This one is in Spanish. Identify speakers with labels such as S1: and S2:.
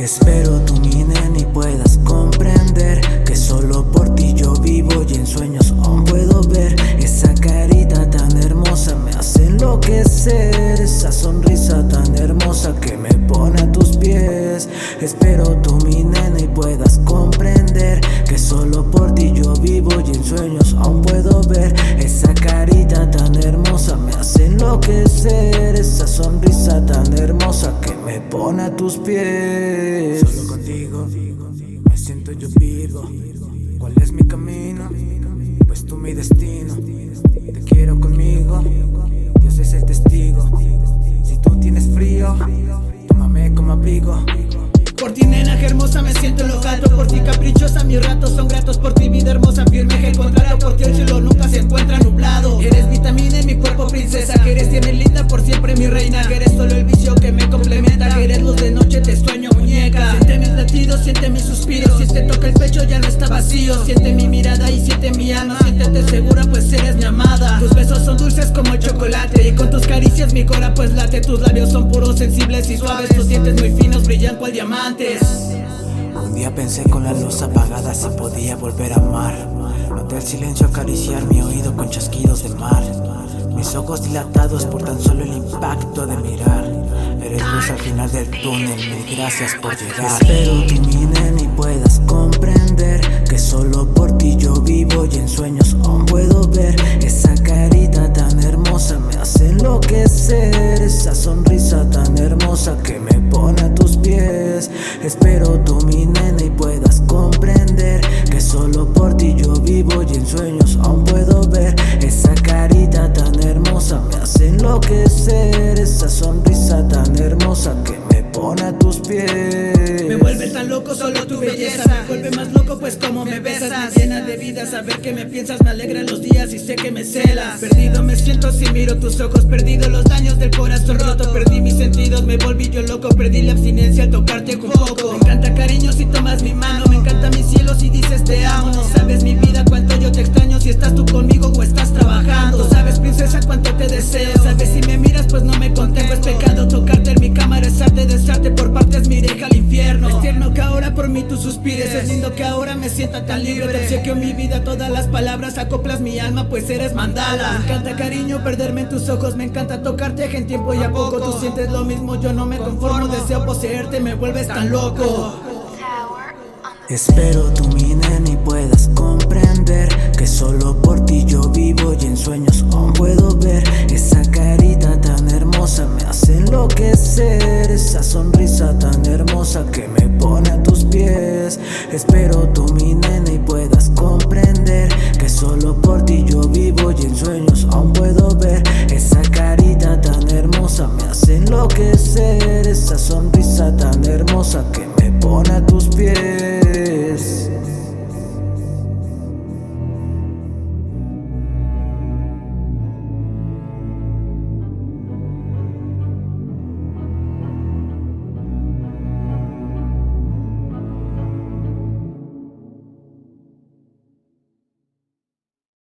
S1: Espero tu mi y puedas comprender que solo por ti yo vivo y en sueños aún puedo ver. Esa carita tan hermosa me hace enloquecer. Esa sonrisa tan hermosa que me pone a tus pies. Espero tu mi y puedas comprender que solo por ti yo vivo y en sueños aún puedo ver. Esa carita tan hermosa me hace enloquecer. Esa sonrisa tan hermosa que me pone a tus pies.
S2: Solo contigo me siento yo vivo. ¿Cuál es mi camino? Pues tú mi destino. Te quiero conmigo, Dios es el testigo. Si tú tienes frío, tómame como abrigo.
S3: Por ti nena que hermosa me siento locato Por ti caprichosa mis ratos son gratos Por ti vida hermosa firme que el contrato Por ti el cielo nunca se encuentra nublado Eres vitamina en mi cuerpo princesa Que eres tiene linda por siempre mi reina Que eres solo el vicio que me el pecho ya no está vacío Siente mi mirada y siente mi alma Siéntete segura pues eres mi amada Tus besos son dulces como el chocolate Y con tus caricias mi cora pues late Tus labios son puros, sensibles y suaves Tus dientes muy finos brillan cual diamante
S2: un día pensé con la luz apagada si podía volver a amar. Noté el silencio acariciar mi oído con chasquidos de mar. Mis ojos dilatados por tan solo el impacto de mirar. Eres luz al final del túnel, mil gracias por llegar.
S1: Espero que mi nene puedas que solo por ti yo vivo y en sueños aún puedo ver esa carita tan hermosa me hace enloquecer, esa sonrisa tan hermosa que me pone a tus pies. Espero tú mi nena y puedas comprender que solo
S3: de vida saber que me piensas, me alegra los días y sé que me celas. Perdido me siento si miro tus ojos, perdido los daños del corazón roto, perdí mis sentidos, me volví yo loco, perdí la abstinencia al tocarte un poco. Me encanta cariño si tomas mi mano, me encanta mi cielo si dices te amo. No sabes mi vida suspires, es lindo que ahora me sienta tan libre. Te que en mi vida todas las palabras acoplas mi alma pues eres mandala. Me encanta cariño perderme en tus ojos, me encanta tocarte en tiempo y a poco. Tú sientes lo mismo, yo no me conformo, deseo poseerte, me vuelves tan loco.
S1: Espero tú mi y puedas comprender que solo Espero tú mi nena y puedas comprender que solo por ti yo vivo y en sueños aún puedo ver. Esa carita tan hermosa me hace enloquecer